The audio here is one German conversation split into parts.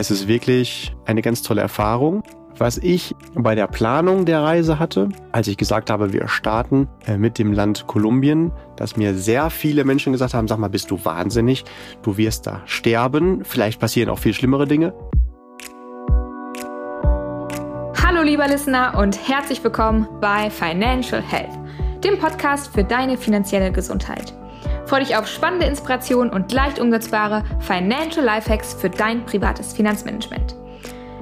Es ist wirklich eine ganz tolle Erfahrung. Was ich bei der Planung der Reise hatte, als ich gesagt habe, wir starten äh, mit dem Land Kolumbien, dass mir sehr viele Menschen gesagt haben, sag mal, bist du wahnsinnig, du wirst da sterben, vielleicht passieren auch viel schlimmere Dinge. Hallo lieber Listener und herzlich willkommen bei Financial Health, dem Podcast für deine finanzielle Gesundheit. Freue dich auf spannende Inspirationen und leicht umsetzbare Financial Lifehacks für dein privates Finanzmanagement.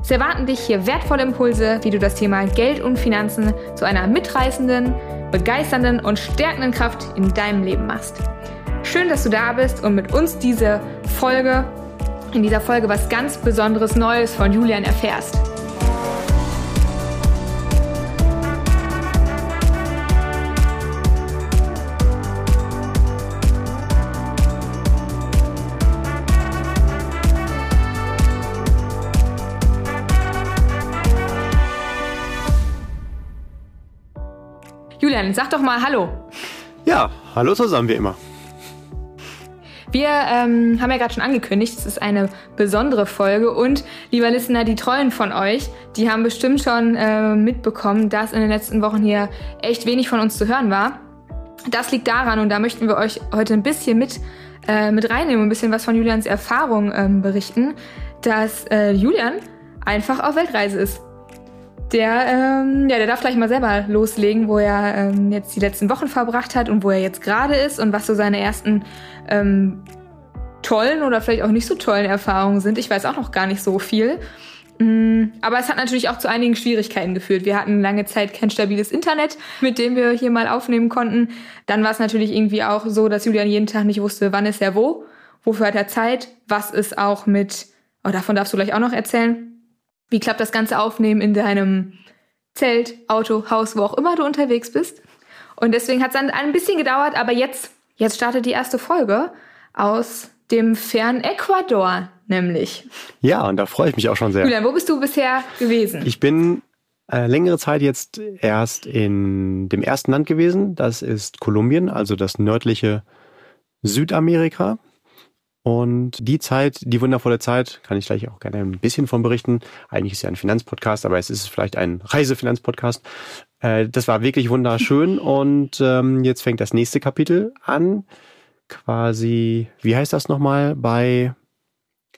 Es erwarten dich hier wertvolle Impulse, wie du das Thema Geld und Finanzen zu einer mitreißenden, begeisternden und stärkenden Kraft in deinem Leben machst. Schön, dass du da bist und mit uns diese Folge, in dieser Folge was ganz Besonderes Neues von Julian erfährst. Julian, sag doch mal Hallo. Ja, hallo zusammen wie immer. Wir ähm, haben ja gerade schon angekündigt, es ist eine besondere Folge und lieber Listener, die Treuen von euch, die haben bestimmt schon äh, mitbekommen, dass in den letzten Wochen hier echt wenig von uns zu hören war. Das liegt daran und da möchten wir euch heute ein bisschen mit, äh, mit reinnehmen, ein bisschen was von Julians Erfahrung ähm, berichten, dass äh, Julian einfach auf Weltreise ist. Der, ähm, ja, der darf gleich mal selber loslegen, wo er ähm, jetzt die letzten Wochen verbracht hat und wo er jetzt gerade ist und was so seine ersten ähm, tollen oder vielleicht auch nicht so tollen Erfahrungen sind. Ich weiß auch noch gar nicht so viel. Mm, aber es hat natürlich auch zu einigen Schwierigkeiten geführt. Wir hatten lange Zeit kein stabiles Internet, mit dem wir hier mal aufnehmen konnten. Dann war es natürlich irgendwie auch so, dass Julian jeden Tag nicht wusste, wann ist er wo, wofür hat er Zeit, was ist auch mit, oh, davon darfst du gleich auch noch erzählen, wie klappt das ganze Aufnehmen in deinem Zelt, Auto, Haus, wo auch immer du unterwegs bist? Und deswegen hat es dann ein bisschen gedauert, aber jetzt, jetzt startet die erste Folge aus dem fernen Ecuador, nämlich. Ja, und da freue ich mich auch schon sehr. Julian, wo bist du bisher gewesen? Ich bin äh, längere Zeit jetzt erst in dem ersten Land gewesen. Das ist Kolumbien, also das nördliche Südamerika. Und die Zeit, die wundervolle Zeit, kann ich gleich auch gerne ein bisschen von berichten. Eigentlich ist ja ein Finanzpodcast, aber es ist vielleicht ein Reisefinanzpodcast. Äh, das war wirklich wunderschön und ähm, jetzt fängt das nächste Kapitel an. Quasi, wie heißt das nochmal bei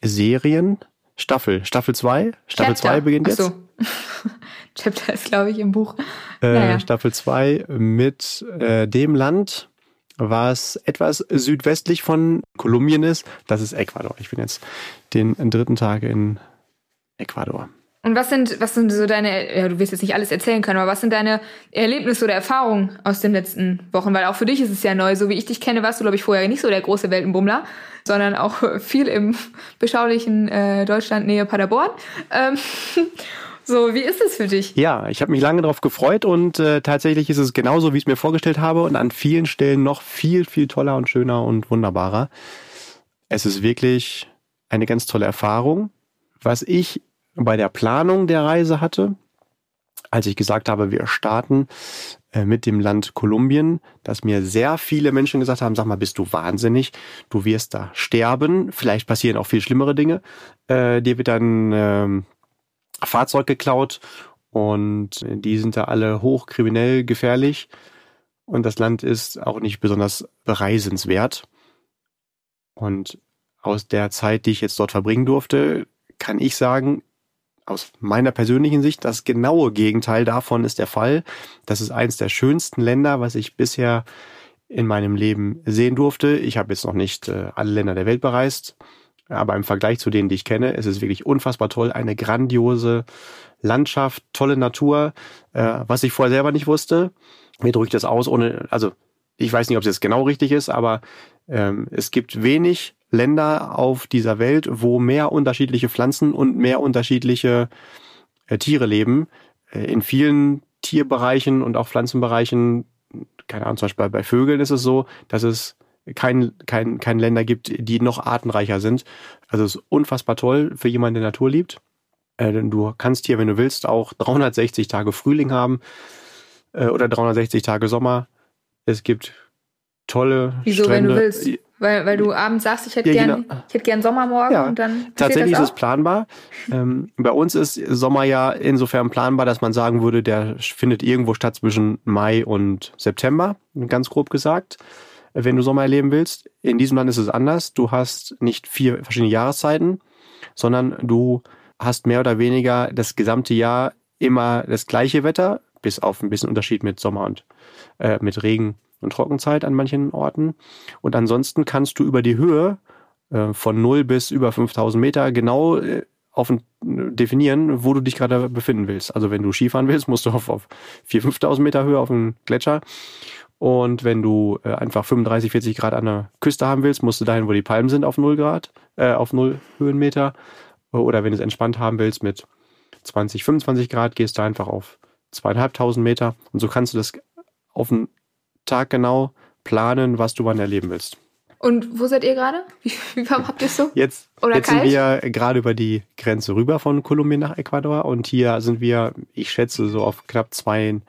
Serien? Staffel, Staffel 2. Staffel 2 beginnt jetzt. Ach so. Chapter ist, glaube ich, im Buch. Äh, naja. Staffel 2 mit äh, dem Land, was etwas südwestlich von Kolumbien ist. Das ist Ecuador. Ich bin jetzt den dritten Tag in Ecuador. Und was sind, was sind so deine, ja, du wirst jetzt nicht alles erzählen können, aber was sind deine Erlebnisse oder Erfahrungen aus den letzten Wochen? Weil auch für dich ist es ja neu. So wie ich dich kenne, warst du, glaube ich, vorher nicht so der große Weltenbummler, sondern auch viel im beschaulichen äh, Deutschland Nähe Paderborn. Ähm, So, wie ist es für dich? Ja, ich habe mich lange darauf gefreut und äh, tatsächlich ist es genauso, wie ich es mir vorgestellt habe und an vielen Stellen noch viel, viel toller und schöner und wunderbarer. Es ist wirklich eine ganz tolle Erfahrung. Was ich bei der Planung der Reise hatte, als ich gesagt habe, wir starten äh, mit dem Land Kolumbien, dass mir sehr viele Menschen gesagt haben, sag mal, bist du wahnsinnig, du wirst da sterben, vielleicht passieren auch viel schlimmere Dinge, äh, dir wird dann ähm, Fahrzeug geklaut und die sind da alle hochkriminell gefährlich und das Land ist auch nicht besonders bereisenswert. Und aus der Zeit, die ich jetzt dort verbringen durfte, kann ich sagen, aus meiner persönlichen Sicht, das genaue Gegenteil davon ist der Fall. Das ist eins der schönsten Länder, was ich bisher in meinem Leben sehen durfte. Ich habe jetzt noch nicht äh, alle Länder der Welt bereist, aber im Vergleich zu denen, die ich kenne, ist es wirklich unfassbar toll. Eine grandiose Landschaft, tolle Natur, äh, was ich vorher selber nicht wusste. Mir drückt das aus, ohne, also ich weiß nicht, ob es jetzt genau richtig ist, aber ähm, es gibt wenig Länder auf dieser Welt, wo mehr unterschiedliche Pflanzen und mehr unterschiedliche äh, Tiere leben. Äh, in vielen Tierbereichen und auch Pflanzenbereichen, keine Ahnung, zum Beispiel bei Vögeln ist es so, dass es kein, kein, kein Länder gibt, die noch artenreicher sind. Also es ist unfassbar toll für jemanden, der Natur liebt. Äh, denn du kannst hier, wenn du willst, auch 360 Tage Frühling haben äh, oder 360 Tage Sommer. Es gibt tolle Wieso, Strände. wenn du willst? Weil, weil du abends sagst, ich hätte ja, gern, genau. ich hätte gern Sommermorgen ja, und dann. Tatsächlich ist es planbar. Ähm, bei uns ist Sommer ja insofern planbar, dass man sagen würde, der findet irgendwo statt zwischen Mai und September, ganz grob gesagt, wenn du Sommer erleben willst. In diesem Land ist es anders. Du hast nicht vier verschiedene Jahreszeiten, sondern du hast mehr oder weniger das gesamte Jahr immer das gleiche Wetter, bis auf ein bisschen Unterschied mit Sommer und äh, mit Regen und Trockenzeit an manchen Orten. Und ansonsten kannst du über die Höhe äh, von 0 bis über 5000 Meter genau äh, auf, definieren, wo du dich gerade befinden willst. Also wenn du Skifahren willst, musst du auf, auf 4.000, 5.000 Meter Höhe auf dem Gletscher. Und wenn du äh, einfach 35, 40 Grad an der Küste haben willst, musst du dahin, wo die Palmen sind, auf 0 Grad, äh, auf 0 Höhenmeter. Oder wenn du es entspannt haben willst mit 20, 25 Grad, gehst du einfach auf zweieinhalbtausend Meter. Und so kannst du das auf den Tag genau planen, was du wann erleben willst. Und wo seid ihr gerade? Wie, wie warm habt ihr es so? Jetzt, Oder jetzt sind wir gerade über die Grenze rüber von Kolumbien nach Ecuador und hier sind wir, ich schätze, so auf knapp zwei,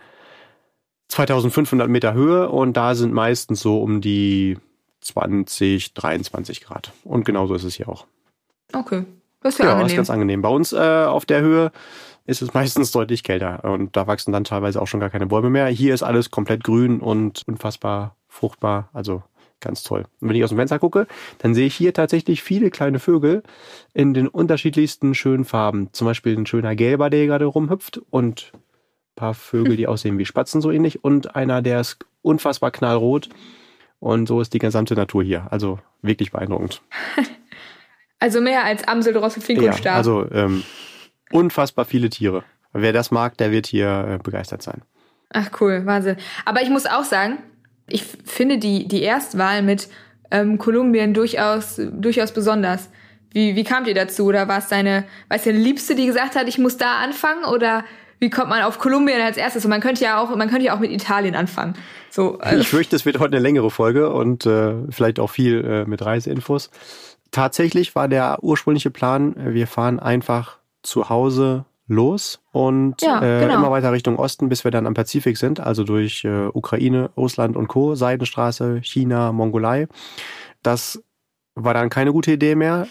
2500 Meter Höhe und da sind meistens so um die 20, 23 Grad. Und genauso ist es hier auch. Okay. Das ist ja, ja angenehm. ist ganz angenehm. Bei uns äh, auf der Höhe ist es meistens deutlich kälter und da wachsen dann teilweise auch schon gar keine Bäume mehr. Hier ist alles komplett grün und unfassbar fruchtbar, also ganz toll. Und wenn ich aus dem Fenster gucke, dann sehe ich hier tatsächlich viele kleine Vögel in den unterschiedlichsten schönen Farben. Zum Beispiel ein schöner Gelber, der hier gerade rumhüpft und paar Vögel, die aussehen wie Spatzen so ähnlich und einer, der ist unfassbar knallrot. Und so ist die gesamte Natur hier. Also wirklich beeindruckend. Also mehr als Amsel, Drossel, Fink ja, und Star. Also ähm, unfassbar viele Tiere. Wer das mag, der wird hier äh, begeistert sein. Ach cool, Wahnsinn. Aber ich muss auch sagen, ich finde die, die Erstwahl mit ähm, Kolumbien durchaus, durchaus besonders. Wie, wie kamt ihr dazu? Oder war es deine, weiß deine Liebste, die gesagt hat, ich muss da anfangen? Oder wie kommt man auf Kolumbien als erstes? Und man könnte ja auch, man könnte ja auch mit Italien anfangen. So, also. Ich fürchte, es wird heute eine längere Folge und äh, vielleicht auch viel äh, mit Reiseinfos. Tatsächlich war der ursprüngliche Plan, äh, wir fahren einfach zu Hause los und ja, äh, genau. immer weiter Richtung Osten, bis wir dann am Pazifik sind, also durch äh, Ukraine, Russland und Co., Seidenstraße, China, Mongolei. Das war dann keine gute Idee mehr.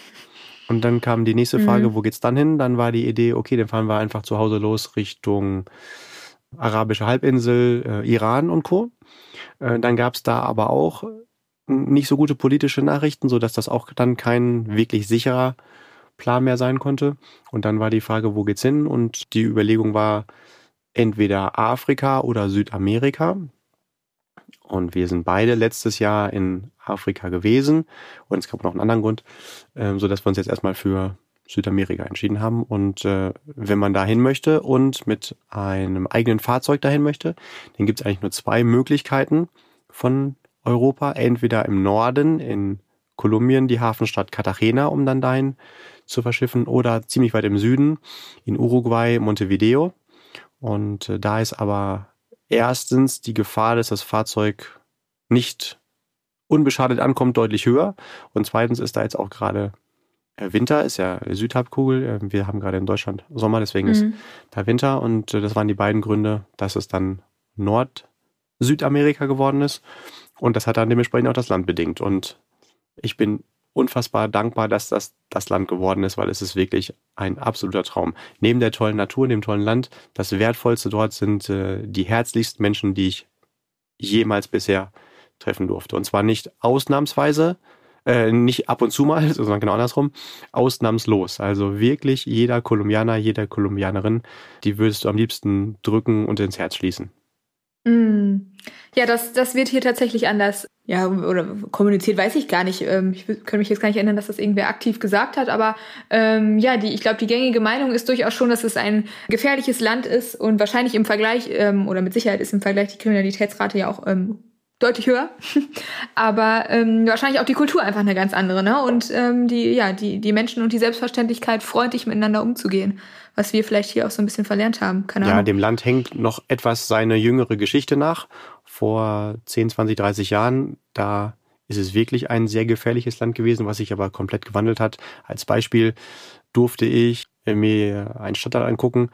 Und dann kam die nächste Frage, mhm. wo geht's dann hin? Dann war die Idee, okay, dann fahren wir einfach zu Hause los Richtung arabische Halbinsel, äh, Iran und Co. Äh, dann gab's da aber auch nicht so gute politische Nachrichten, so dass das auch dann kein wirklich sicherer Plan mehr sein konnte. Und dann war die Frage, wo geht's hin? Und die Überlegung war entweder Afrika oder Südamerika. Und wir sind beide letztes Jahr in Afrika gewesen. Und es gab noch einen anderen Grund, äh, so dass wir uns jetzt erstmal für Südamerika entschieden haben. Und äh, wenn man dahin möchte und mit einem eigenen Fahrzeug dahin möchte, dann gibt es eigentlich nur zwei Möglichkeiten von Europa. Entweder im Norden in Kolumbien die Hafenstadt Cartagena, um dann dahin zu verschiffen, oder ziemlich weit im Süden in Uruguay, Montevideo. Und äh, da ist aber erstens die Gefahr, dass das Fahrzeug nicht unbeschadet ankommt, deutlich höher. Und zweitens ist da jetzt auch gerade äh, Winter, ist ja Südhalbkugel. Äh, wir haben gerade in Deutschland Sommer, deswegen mhm. ist da Winter. Und das waren die beiden Gründe, dass es dann Nord-Südamerika geworden ist. Und das hat dann dementsprechend auch das Land bedingt. Und ich bin unfassbar dankbar, dass das das Land geworden ist, weil es ist wirklich ein absoluter Traum. Neben der tollen Natur, dem tollen Land, das Wertvollste dort sind äh, die herzlichsten Menschen, die ich jemals bisher treffen durfte. Und zwar nicht ausnahmsweise, äh, nicht ab und zu mal, sondern genau andersrum, ausnahmslos. Also wirklich jeder Kolumbianer, jeder Kolumbianerin, die würdest du am liebsten drücken und ins Herz schließen. Mm. Ja, das, das wird hier tatsächlich anders. Ja, oder kommuniziert, weiß ich gar nicht. Ähm, ich kann mich jetzt gar nicht erinnern, dass das irgendwer aktiv gesagt hat, aber ähm, ja, die, ich glaube, die gängige Meinung ist durchaus schon, dass es ein gefährliches Land ist und wahrscheinlich im Vergleich, ähm, oder mit Sicherheit ist im Vergleich die Kriminalitätsrate ja auch ähm, deutlich höher. Aber ähm, wahrscheinlich auch die Kultur einfach eine ganz andere, ne? Und ähm, die, ja, die, die Menschen und die Selbstverständlichkeit, freundlich miteinander umzugehen, was wir vielleicht hier auch so ein bisschen verlernt haben. Keine ja, Ahnung. dem Land hängt noch etwas seine jüngere Geschichte nach. Vor 10, 20, 30 Jahren, da ist es wirklich ein sehr gefährliches Land gewesen, was sich aber komplett gewandelt hat. Als Beispiel durfte ich mir einen Stadtteil angucken,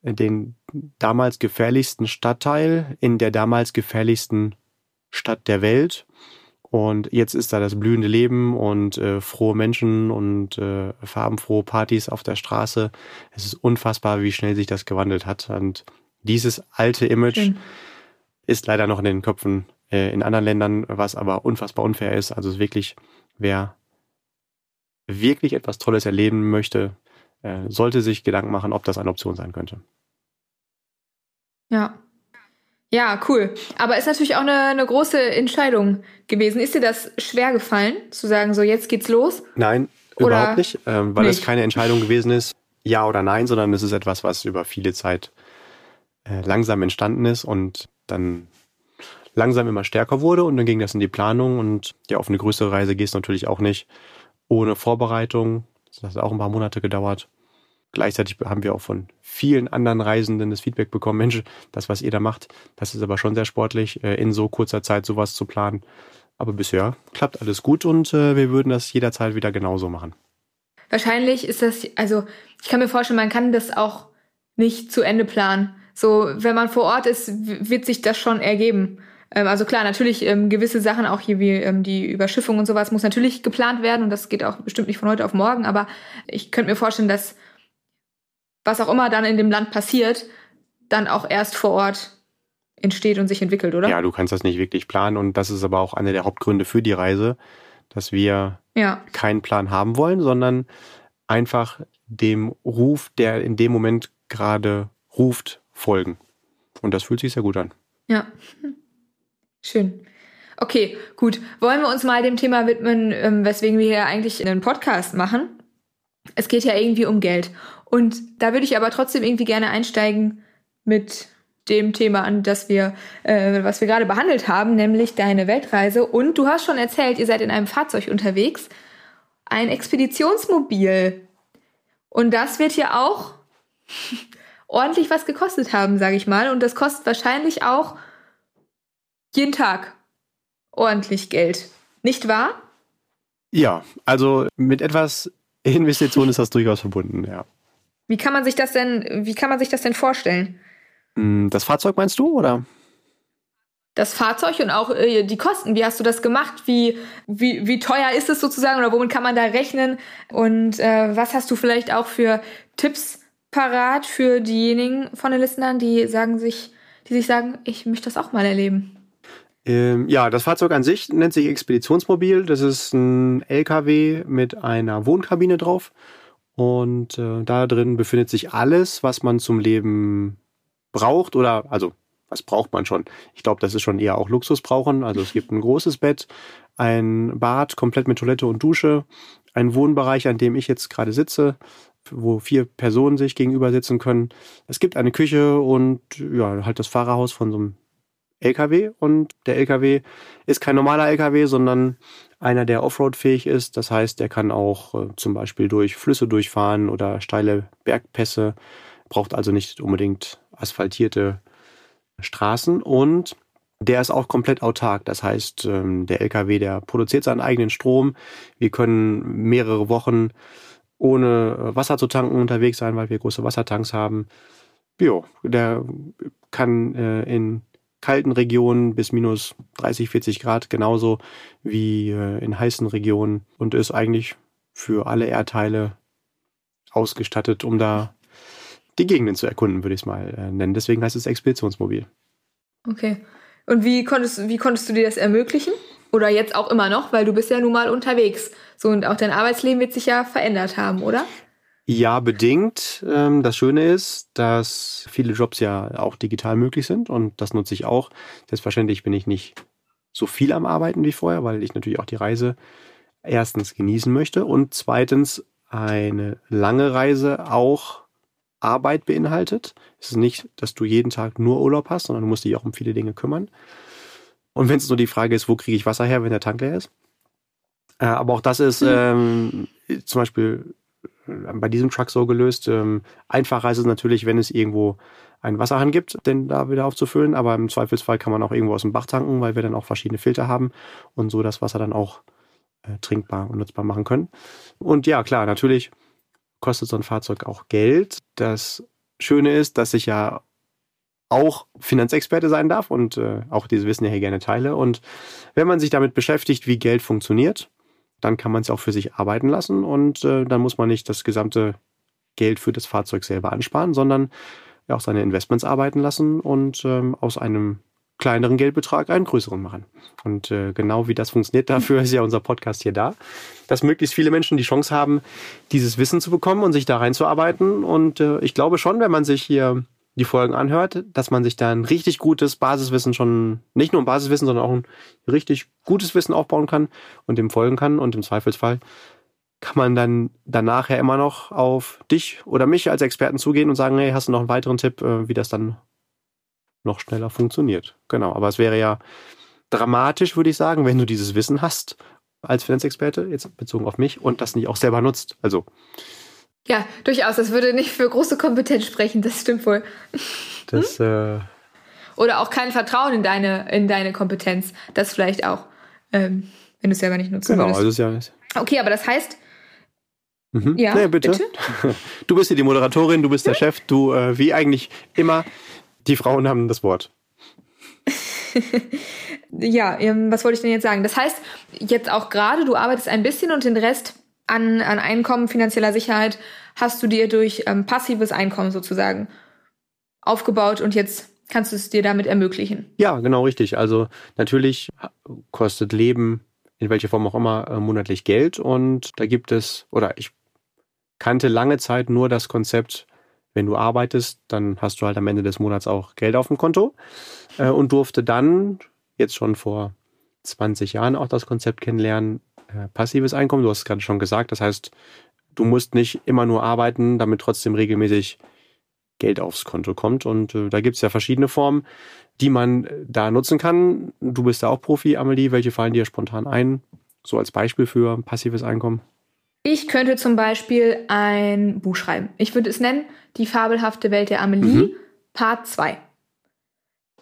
den damals gefährlichsten Stadtteil in der damals gefährlichsten Stadt der Welt. Und jetzt ist da das blühende Leben und äh, frohe Menschen und äh, farbenfrohe Partys auf der Straße. Es ist unfassbar, wie schnell sich das gewandelt hat. Und dieses alte Image Schön. Ist leider noch in den Köpfen äh, in anderen Ländern, was aber unfassbar unfair ist. Also wirklich, wer wirklich etwas Tolles erleben möchte, äh, sollte sich Gedanken machen, ob das eine Option sein könnte. Ja, ja, cool. Aber ist natürlich auch eine, eine große Entscheidung gewesen. Ist dir das schwer gefallen, zu sagen, so jetzt geht's los? Nein, oder überhaupt nicht, ähm, weil nicht. es keine Entscheidung gewesen ist, ja oder nein, sondern es ist etwas, was über viele Zeit äh, langsam entstanden ist und dann langsam immer stärker wurde und dann ging das in die Planung und ja, auf eine größere Reise gehst natürlich auch nicht ohne Vorbereitung. Das hat auch ein paar Monate gedauert. Gleichzeitig haben wir auch von vielen anderen Reisenden das Feedback bekommen, Mensch, das, was ihr da macht, das ist aber schon sehr sportlich, äh, in so kurzer Zeit sowas zu planen. Aber bisher klappt alles gut und äh, wir würden das jederzeit wieder genauso machen. Wahrscheinlich ist das, also ich kann mir vorstellen, man kann das auch nicht zu Ende planen. So, wenn man vor Ort ist, wird sich das schon ergeben. Ähm, also klar, natürlich ähm, gewisse Sachen, auch hier wie ähm, die Überschiffung und sowas, muss natürlich geplant werden und das geht auch bestimmt nicht von heute auf morgen. Aber ich könnte mir vorstellen, dass was auch immer dann in dem Land passiert, dann auch erst vor Ort entsteht und sich entwickelt, oder? Ja, du kannst das nicht wirklich planen und das ist aber auch einer der Hauptgründe für die Reise, dass wir ja. keinen Plan haben wollen, sondern einfach dem Ruf, der in dem Moment gerade ruft, folgen. Und das fühlt sich sehr gut an. Ja. Schön. Okay, gut. Wollen wir uns mal dem Thema widmen, ähm, weswegen wir hier eigentlich einen Podcast machen? Es geht ja irgendwie um Geld. Und da würde ich aber trotzdem irgendwie gerne einsteigen mit dem Thema an, das wir, äh, was wir gerade behandelt haben, nämlich deine Weltreise. Und du hast schon erzählt, ihr seid in einem Fahrzeug unterwegs, ein Expeditionsmobil. Und das wird ja auch ordentlich was gekostet haben, sage ich mal. Und das kostet wahrscheinlich auch jeden Tag ordentlich Geld. Nicht wahr? Ja, also mit etwas Investition ist das durchaus verbunden, ja. Wie kann man sich das denn, wie kann man sich das denn vorstellen? Hm, das Fahrzeug meinst du, oder? Das Fahrzeug und auch äh, die Kosten. Wie hast du das gemacht? Wie, wie, wie teuer ist es sozusagen oder womit kann man da rechnen? Und äh, was hast du vielleicht auch für Tipps parat für diejenigen von den Listenern, die sagen sich, die sich sagen, ich möchte das auch mal erleben? Ähm, ja, das Fahrzeug an sich nennt sich Expeditionsmobil. Das ist ein LKW mit einer Wohnkabine drauf und äh, da drin befindet sich alles, was man zum Leben braucht oder also was braucht man schon? Ich glaube, das ist schon eher auch Luxus brauchen. Also es gibt ein großes Bett, ein Bad komplett mit Toilette und Dusche, ein Wohnbereich, an dem ich jetzt gerade sitze, wo vier Personen sich gegenüber sitzen können. Es gibt eine Küche und ja, halt das Fahrerhaus von so einem LKW und der LKW ist kein normaler LKW, sondern einer, der Offroad-fähig ist. Das heißt, der kann auch äh, zum Beispiel durch Flüsse durchfahren oder steile Bergpässe, braucht also nicht unbedingt asphaltierte Straßen und der ist auch komplett autark. Das heißt, ähm, der LKW, der produziert seinen eigenen Strom. Wir können mehrere Wochen ohne äh, Wasser zu tanken unterwegs sein, weil wir große Wassertanks haben. Jo, der kann äh, in kalten Regionen bis minus 30, 40 Grad genauso wie äh, in heißen Regionen und ist eigentlich für alle Erdteile ausgestattet, um da die Gegenden zu erkunden, würde ich es mal nennen. Deswegen heißt es Expeditionsmobil. Okay. Und wie konntest, wie konntest du dir das ermöglichen? Oder jetzt auch immer noch, weil du bist ja nun mal unterwegs. So, und auch dein Arbeitsleben wird sich ja verändert haben, oder? Ja, bedingt. Ähm, das Schöne ist, dass viele Jobs ja auch digital möglich sind und das nutze ich auch. Selbstverständlich bin ich nicht so viel am Arbeiten wie vorher, weil ich natürlich auch die Reise erstens genießen möchte und zweitens eine lange Reise auch Arbeit beinhaltet. Es ist nicht, dass du jeden Tag nur Urlaub hast, sondern du musst dich auch um viele Dinge kümmern. Und wenn es nur die Frage ist, wo kriege ich Wasser her, wenn der Tank leer ist? Äh, aber auch das ist mhm. ähm, zum Beispiel bei diesem Truck so gelöst. Ähm, einfacher ist es natürlich, wenn es irgendwo einen Wasserhahn gibt, den da wieder aufzufüllen. Aber im Zweifelsfall kann man auch irgendwo aus dem Bach tanken, weil wir dann auch verschiedene Filter haben und so das Wasser dann auch äh, trinkbar und nutzbar machen können. Und ja, klar, natürlich kostet so ein Fahrzeug auch Geld. Das Schöne ist, dass ich ja auch Finanzexperte sein darf und äh, auch dieses Wissen ja hier gerne teile. Und wenn man sich damit beschäftigt, wie Geld funktioniert, dann kann man es auch für sich arbeiten lassen und äh, dann muss man nicht das gesamte Geld für das Fahrzeug selber ansparen, sondern auch seine Investments arbeiten lassen und ähm, aus einem kleineren Geldbetrag einen größeren machen. Und äh, genau wie das funktioniert, dafür ist ja unser Podcast hier da, dass möglichst viele Menschen die Chance haben, dieses Wissen zu bekommen und sich da reinzuarbeiten. Und äh, ich glaube schon, wenn man sich hier die Folgen anhört, dass man sich da ein richtig gutes Basiswissen schon, nicht nur ein Basiswissen, sondern auch ein richtig gutes Wissen aufbauen kann und dem folgen kann. Und im Zweifelsfall kann man dann danach ja immer noch auf dich oder mich als Experten zugehen und sagen, hey, hast du noch einen weiteren Tipp, äh, wie das dann noch schneller funktioniert. Genau, aber es wäre ja dramatisch, würde ich sagen, wenn du dieses Wissen hast als Finanzexperte, jetzt bezogen auf mich, und das nicht auch selber nutzt. Also ja, durchaus. Das würde nicht für große Kompetenz sprechen, das stimmt wohl. Das, hm? äh Oder auch kein Vertrauen in deine, in deine Kompetenz. Das vielleicht auch, ähm, wenn du es selber nicht nutzen genau, würdest. Also ist ja okay, aber das heißt. Mhm. Ja, nee, bitte. bitte. Du bist hier die Moderatorin, du bist der Chef, du, äh, wie eigentlich immer, die Frauen haben das Wort. ja, ähm, was wollte ich denn jetzt sagen? Das heißt, jetzt auch gerade, du arbeitest ein bisschen und den Rest an, an Einkommen, finanzieller Sicherheit hast du dir durch ähm, passives Einkommen sozusagen aufgebaut und jetzt kannst du es dir damit ermöglichen. Ja, genau richtig. Also natürlich kostet Leben in welcher Form auch immer äh, monatlich Geld und da gibt es, oder ich kannte lange Zeit nur das Konzept, wenn du arbeitest, dann hast du halt am Ende des Monats auch Geld auf dem Konto äh, und durfte dann jetzt schon vor 20 Jahren auch das Konzept kennenlernen, äh, passives Einkommen. Du hast es gerade schon gesagt. Das heißt, du musst nicht immer nur arbeiten, damit trotzdem regelmäßig Geld aufs Konto kommt. Und äh, da gibt es ja verschiedene Formen, die man da nutzen kann. Du bist da auch Profi, Amelie. Welche fallen dir spontan ein? So als Beispiel für passives Einkommen? Ich könnte zum Beispiel ein Buch schreiben. Ich würde es nennen Die fabelhafte Welt der Amelie, mhm. Part 2.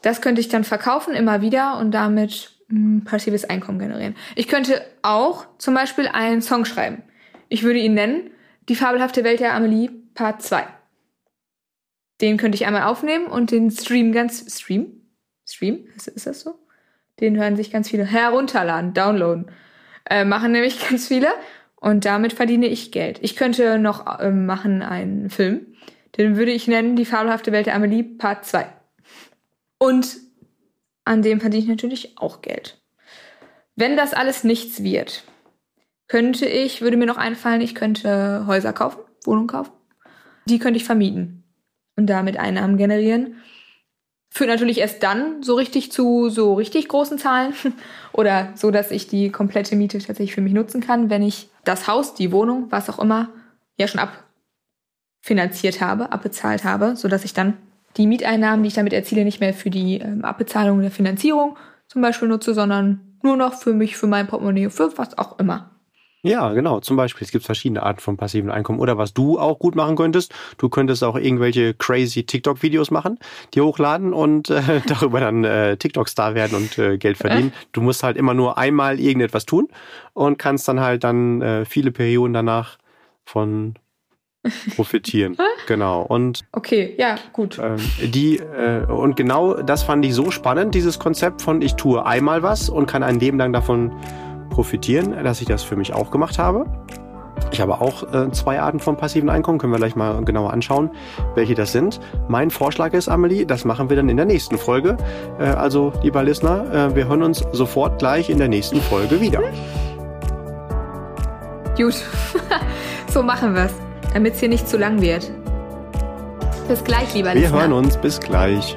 Das könnte ich dann verkaufen immer wieder und damit passives Einkommen generieren. Ich könnte auch zum Beispiel einen Song schreiben. Ich würde ihn nennen Die fabelhafte Welt der Amelie Part 2. Den könnte ich einmal aufnehmen und den Stream ganz Stream? Stream? Ist, ist das so? Den hören sich ganz viele herunterladen, downloaden. Äh, machen nämlich ganz viele und damit verdiene ich Geld. Ich könnte noch äh, machen einen Film. Den würde ich nennen Die fabelhafte Welt der Amelie Part 2. Und an dem verdiene ich natürlich auch Geld. Wenn das alles nichts wird, könnte ich, würde mir noch einfallen, ich könnte Häuser kaufen, Wohnungen kaufen. Die könnte ich vermieten und damit Einnahmen generieren. Führt natürlich erst dann so richtig zu so richtig großen Zahlen oder so, dass ich die komplette Miete tatsächlich für mich nutzen kann, wenn ich das Haus, die Wohnung, was auch immer, ja schon abfinanziert habe, abbezahlt habe, so dass ich dann die Mieteinnahmen, die ich damit erziele, nicht mehr für die ähm, Abbezahlung der Finanzierung zum Beispiel nutze, sondern nur noch für mich, für mein Portemonnaie, für was auch immer. Ja, genau. Zum Beispiel, es gibt verschiedene Arten von passiven Einkommen. Oder was du auch gut machen könntest, du könntest auch irgendwelche crazy TikTok-Videos machen, die hochladen und äh, darüber dann äh, TikTok-Star werden und äh, Geld verdienen. Du musst halt immer nur einmal irgendetwas tun und kannst dann halt dann äh, viele Perioden danach von profitieren. genau. Und okay, ja, gut. Ähm, die äh, und genau das fand ich so spannend, dieses Konzept von ich tue einmal was und kann ein Leben lang davon profitieren, dass ich das für mich auch gemacht habe. Ich habe auch äh, zwei Arten von passiven Einkommen, können wir gleich mal genauer anschauen, welche das sind. Mein Vorschlag ist, Amelie, das machen wir dann in der nächsten Folge. Äh, also, lieber Listener, äh, wir hören uns sofort gleich in der nächsten Folge wieder. Gut, so machen wir es damit es hier nicht zu lang wird. Bis gleich, lieber Wir hören uns. Bis gleich.